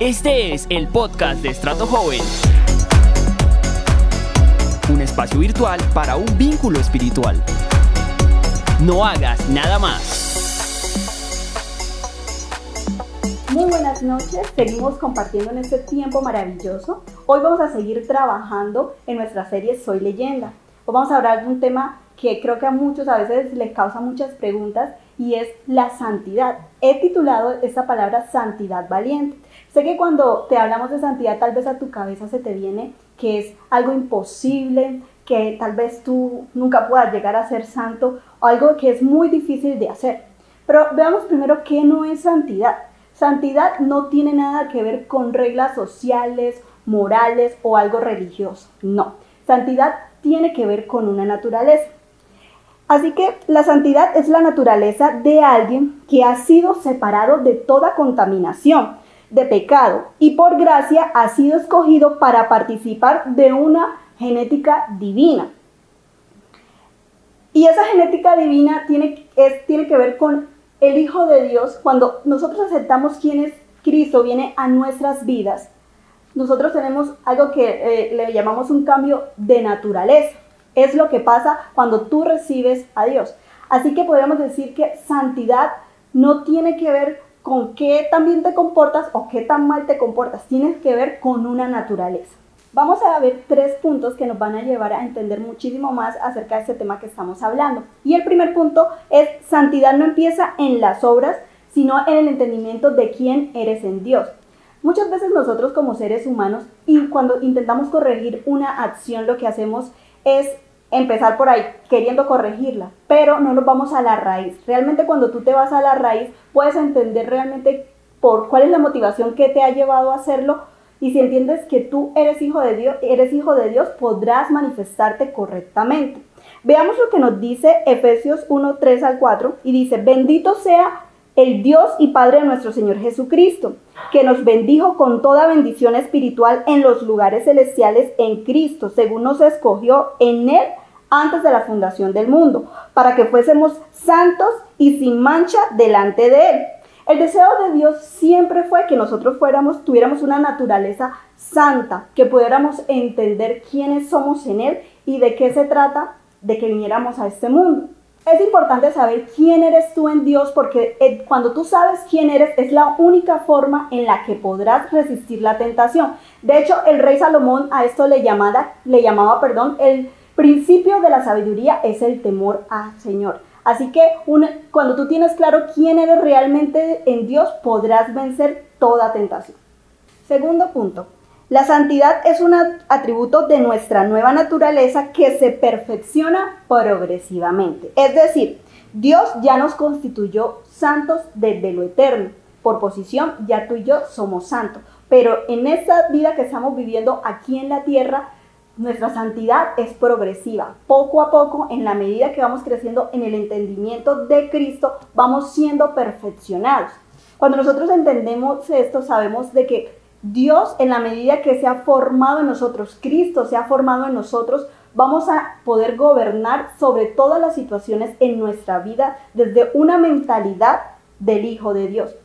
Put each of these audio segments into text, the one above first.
Este es el podcast de Estrato Joven. Un espacio virtual para un vínculo espiritual. No hagas nada más. Muy buenas noches, seguimos compartiendo en este tiempo maravilloso. Hoy vamos a seguir trabajando en nuestra serie Soy leyenda. Hoy vamos a hablar de un tema que creo que a muchos a veces les causa muchas preguntas y es la santidad. He titulado esta palabra santidad valiente. Sé que cuando te hablamos de santidad tal vez a tu cabeza se te viene que es algo imposible, que tal vez tú nunca puedas llegar a ser santo o algo que es muy difícil de hacer. Pero veamos primero qué no es santidad. Santidad no tiene nada que ver con reglas sociales, morales o algo religioso. No. Santidad tiene que ver con una naturaleza. Así que la santidad es la naturaleza de alguien que ha sido separado de toda contaminación, de pecado, y por gracia ha sido escogido para participar de una genética divina. Y esa genética divina tiene, tiene que ver con el Hijo de Dios. Cuando nosotros aceptamos quién es Cristo, viene a nuestras vidas. Nosotros tenemos algo que eh, le llamamos un cambio de naturaleza. Es lo que pasa cuando tú recibes a Dios. Así que podríamos decir que santidad no tiene que ver con qué tan bien te comportas o qué tan mal te comportas. Tiene que ver con una naturaleza. Vamos a ver tres puntos que nos van a llevar a entender muchísimo más acerca de este tema que estamos hablando. Y el primer punto es santidad no empieza en las obras, sino en el entendimiento de quién eres en Dios. Muchas veces nosotros como seres humanos y cuando intentamos corregir una acción lo que hacemos es empezar por ahí queriendo corregirla, pero no nos vamos a la raíz. Realmente cuando tú te vas a la raíz puedes entender realmente por cuál es la motivación que te ha llevado a hacerlo y si entiendes que tú eres hijo de Dios, eres hijo de Dios, podrás manifestarte correctamente. Veamos lo que nos dice Efesios 1, 3 al 4 y dice, bendito sea el Dios y Padre de nuestro Señor Jesucristo, que nos bendijo con toda bendición espiritual en los lugares celestiales en Cristo, según nos escogió en Él antes de la fundación del mundo, para que fuésemos santos y sin mancha delante de Él. El deseo de Dios siempre fue que nosotros fuéramos, tuviéramos una naturaleza santa, que pudiéramos entender quiénes somos en Él y de qué se trata de que viniéramos a este mundo. Es importante saber quién eres tú en Dios porque eh, cuando tú sabes quién eres es la única forma en la que podrás resistir la tentación. De hecho, el rey Salomón a esto le, llamaba, le llamaba, perdón, el principio de la sabiduría es el temor al Señor. Así que cuando tú tienes claro quién eres realmente en Dios, podrás vencer toda tentación. Segundo punto, la santidad es un atributo de nuestra nueva naturaleza que se perfecciona progresivamente. Es decir, Dios ya nos constituyó santos desde lo eterno. Por posición, ya tú y yo somos santos. Pero en esta vida que estamos viviendo aquí en la tierra, nuestra santidad es progresiva. Poco a poco, en la medida que vamos creciendo en el entendimiento de Cristo, vamos siendo perfeccionados. Cuando nosotros entendemos esto, sabemos de que Dios, en la medida que se ha formado en nosotros, Cristo se ha formado en nosotros, vamos a poder gobernar sobre todas las situaciones en nuestra vida desde una mentalidad del Hijo de Dios.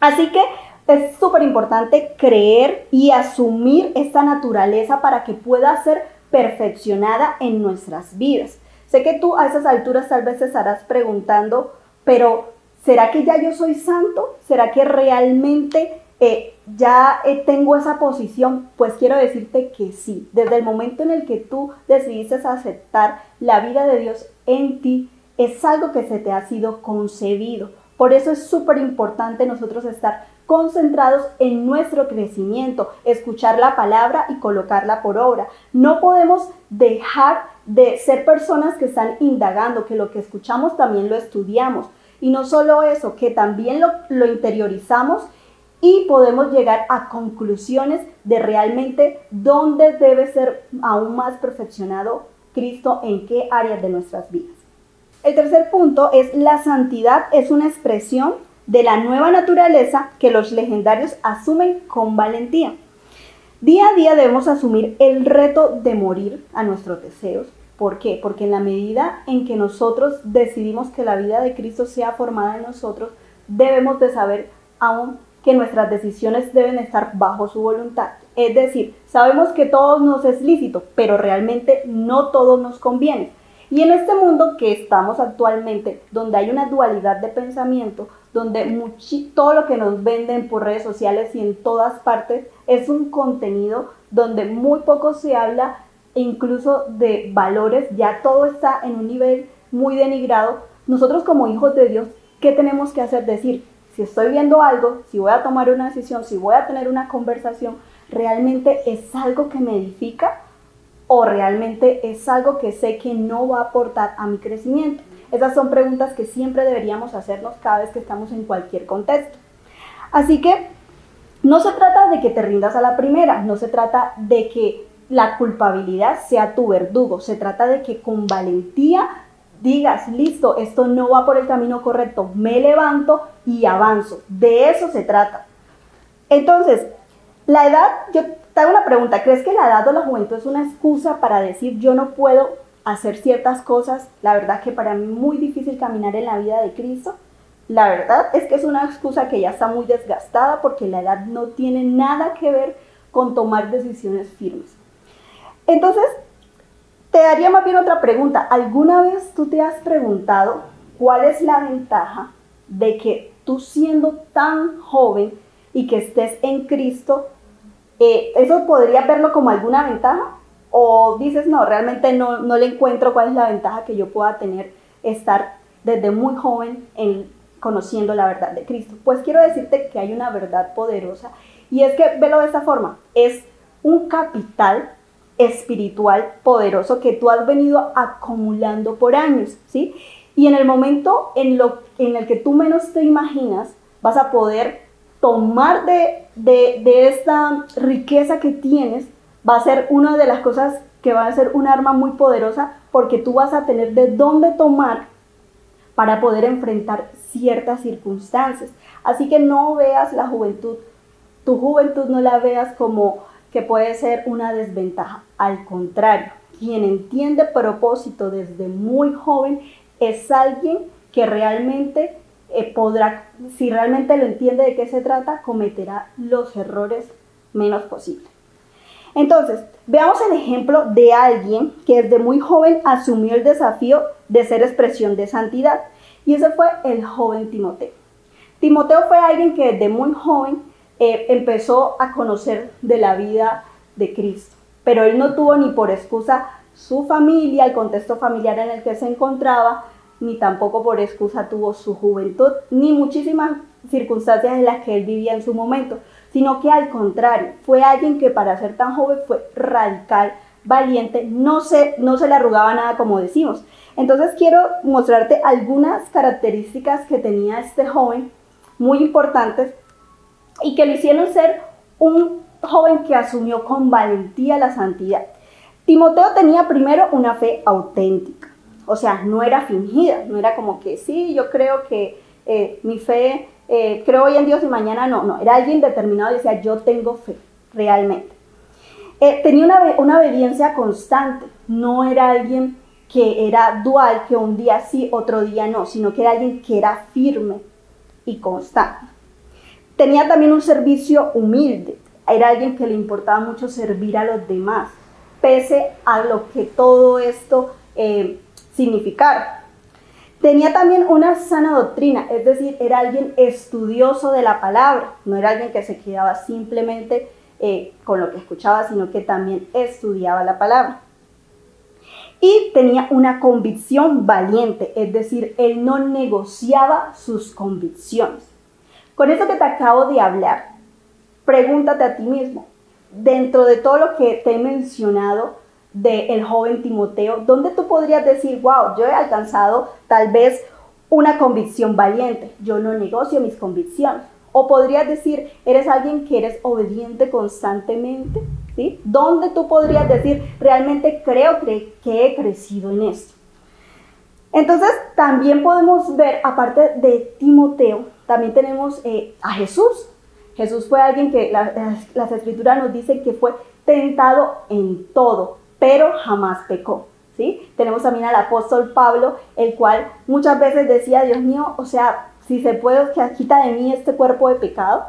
Así que es súper importante creer y asumir esta naturaleza para que pueda ser perfeccionada en nuestras vidas. Sé que tú a esas alturas tal vez te estarás preguntando, pero ¿será que ya yo soy santo? ¿Será que realmente eh, ya eh, tengo esa posición? Pues quiero decirte que sí. Desde el momento en el que tú decidiste aceptar la vida de Dios en ti, es algo que se te ha sido concebido. Por eso es súper importante nosotros estar concentrados en nuestro crecimiento, escuchar la palabra y colocarla por obra. No podemos dejar de ser personas que están indagando, que lo que escuchamos también lo estudiamos. Y no solo eso, que también lo, lo interiorizamos y podemos llegar a conclusiones de realmente dónde debe ser aún más perfeccionado Cristo en qué áreas de nuestras vidas. El tercer punto es la santidad es una expresión de la nueva naturaleza que los legendarios asumen con valentía. Día a día debemos asumir el reto de morir a nuestros deseos. ¿Por qué? Porque en la medida en que nosotros decidimos que la vida de Cristo sea formada en nosotros, debemos de saber aún que nuestras decisiones deben estar bajo su voluntad. Es decir, sabemos que todo nos es lícito, pero realmente no todo nos conviene. Y en este mundo que estamos actualmente, donde hay una dualidad de pensamiento, donde todo lo que nos venden por redes sociales y en todas partes es un contenido donde muy poco se habla incluso de valores, ya todo está en un nivel muy denigrado. Nosotros como hijos de Dios, ¿qué tenemos que hacer? Decir, si estoy viendo algo, si voy a tomar una decisión, si voy a tener una conversación, ¿realmente es algo que me edifica? o realmente es algo que sé que no va a aportar a mi crecimiento? Esas son preguntas que siempre deberíamos hacernos cada vez que estamos en cualquier contexto. Así que no se trata de que te rindas a la primera, no se trata de que la culpabilidad sea tu verdugo, se trata de que con valentía digas, listo, esto no va por el camino correcto, me levanto y avanzo. De eso se trata. Entonces, la edad, yo te hago una pregunta, ¿crees que la edad o la juventud es una excusa para decir yo no puedo hacer ciertas cosas? La verdad que para mí es muy difícil caminar en la vida de Cristo. La verdad es que es una excusa que ya está muy desgastada porque la edad no tiene nada que ver con tomar decisiones firmes. Entonces, te daría más bien otra pregunta. ¿Alguna vez tú te has preguntado cuál es la ventaja de que tú siendo tan joven y que estés en Cristo eh, ¿Eso podría verlo como alguna ventaja? ¿O dices, no, realmente no, no le encuentro cuál es la ventaja que yo pueda tener estar desde muy joven en, conociendo la verdad de Cristo? Pues quiero decirte que hay una verdad poderosa y es que, velo de esta forma, es un capital espiritual poderoso que tú has venido acumulando por años, ¿sí? Y en el momento en, lo, en el que tú menos te imaginas, vas a poder tomar de, de, esta riqueza que tienes va a ser una de las cosas que va a ser un arma muy poderosa porque tú vas a tener de dónde tomar para poder enfrentar ciertas circunstancias. Así que no veas la juventud, tu juventud no la veas como que puede ser una desventaja. Al contrario, quien entiende propósito desde muy joven es alguien que realmente eh, podrá, si realmente lo entiende de qué se trata, cometerá los errores menos posibles. Entonces, veamos el ejemplo de alguien que desde muy joven asumió el desafío de ser expresión de santidad. Y ese fue el joven Timoteo. Timoteo fue alguien que desde muy joven eh, empezó a conocer de la vida de Cristo. Pero él no tuvo ni por excusa su familia, el contexto familiar en el que se encontraba, ni tampoco por excusa tuvo su juventud, ni muchísimas circunstancias en las que él vivía en su momento, sino que al contrario, fue alguien que para ser tan joven fue radical, valiente, no se, no se le arrugaba nada como decimos. Entonces quiero mostrarte algunas características que tenía este joven muy importantes y que le hicieron ser un joven que asumió con valentía la santidad. Timoteo tenía primero una fe auténtica. O sea, no era fingida, no era como que sí, yo creo que eh, mi fe, eh, creo hoy en Dios y mañana no, no, era alguien determinado y decía, yo tengo fe, realmente. Eh, tenía una, una obediencia constante, no era alguien que era dual, que un día sí, otro día no, sino que era alguien que era firme y constante. Tenía también un servicio humilde, era alguien que le importaba mucho servir a los demás, pese a lo que todo esto significar. Tenía también una sana doctrina, es decir, era alguien estudioso de la palabra, no era alguien que se quedaba simplemente eh, con lo que escuchaba, sino que también estudiaba la palabra. Y tenía una convicción valiente, es decir, él no negociaba sus convicciones. Con eso que te acabo de hablar, pregúntate a ti mismo, dentro de todo lo que te he mencionado, del joven Timoteo, donde tú podrías decir, wow, yo he alcanzado tal vez una convicción valiente, yo no negocio mis convicciones. O podrías decir, eres alguien que eres obediente constantemente, ¿sí? Donde tú podrías decir, realmente creo que, he crecido en esto. Entonces, también podemos ver, aparte de Timoteo, también tenemos eh, a Jesús. Jesús fue alguien que las escrituras nos dicen que fue tentado en todo, pero jamás pecó. ¿sí? Tenemos también al apóstol Pablo, el cual muchas veces decía, Dios mío, o sea, si se puede, quita de mí este cuerpo de pecado.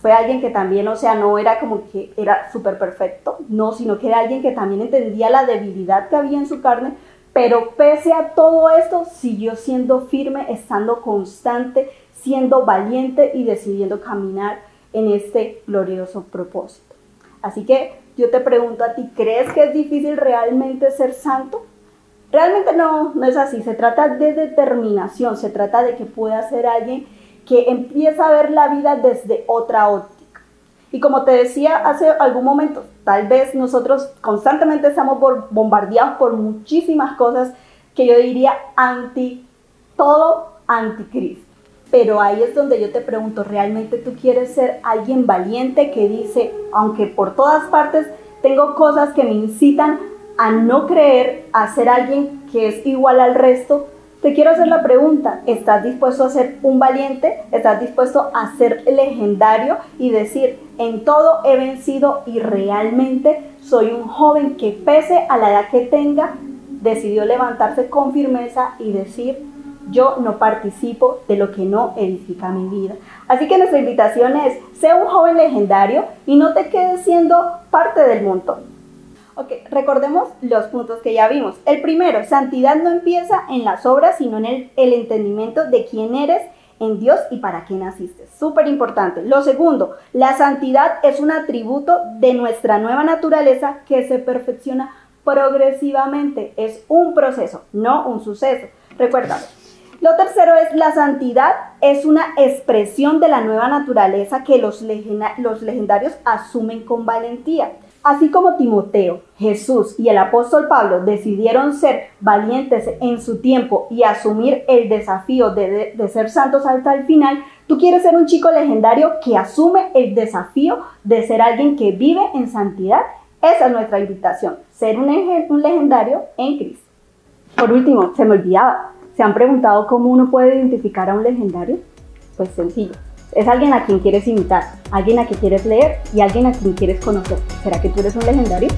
fue alguien que también, o sea, no era como que era súper perfecto, no, sino que era alguien que también entendía la debilidad que había en su carne, pero pese a todo esto, siguió siendo firme, estando constante, siendo valiente y decidiendo caminar en este glorioso propósito. Así que yo te pregunto a ti, ¿crees que es difícil realmente ser santo? Realmente no, no es así. Se trata de determinación, se trata de que pueda ser alguien que empieza a ver la vida desde otra óptica. Y como te decía hace algún momento, tal vez nosotros constantemente estamos bombardeados por muchísimas cosas que yo diría anti, todo anticristo. Pero ahí es donde yo te pregunto, ¿realmente tú quieres ser alguien valiente que dice, aunque por todas partes tengo cosas que me incitan a no creer, a ser alguien que es igual al resto, te quiero hacer la pregunta, ¿estás dispuesto a ser un valiente? ¿Estás dispuesto a ser legendario y decir, en todo he vencido y realmente soy un joven que pese a la edad que tenga, decidió levantarse con firmeza y decir, yo no participo de lo que no edifica mi vida. Así que nuestra invitación es, sea un joven legendario y no te quedes siendo parte del montón. Ok, recordemos los puntos que ya vimos. El primero, santidad no empieza en las obras, sino en el, entendimiento de quién eres en Dios y para qué naciste. Súper importante. Lo segundo, la santidad es un atributo de nuestra nueva naturaleza que se perfecciona progresivamente. Es un proceso, no un suceso. Recuerda. Lo tercero es la santidad es una expresión de la nueva naturaleza que los, legendarios asumen con valentía. Así como Timoteo, Jesús y el apóstol Pablo decidieron ser valientes en su tiempo y asumir el desafío de, ser santos hasta el final, tú quieres ser un chico legendario que asume el desafío de ser alguien que vive en santidad. Esa es nuestra invitación, ser un, un legendario en Cristo. Por último, se me olvidaba, ¿se han preguntado cómo uno puede identificar a un legendario? Pues sencillo, es alguien a quien quieres imitar, alguien a quien quieres leer y alguien a quien quieres conocer. ¿Será que tú eres un legendario?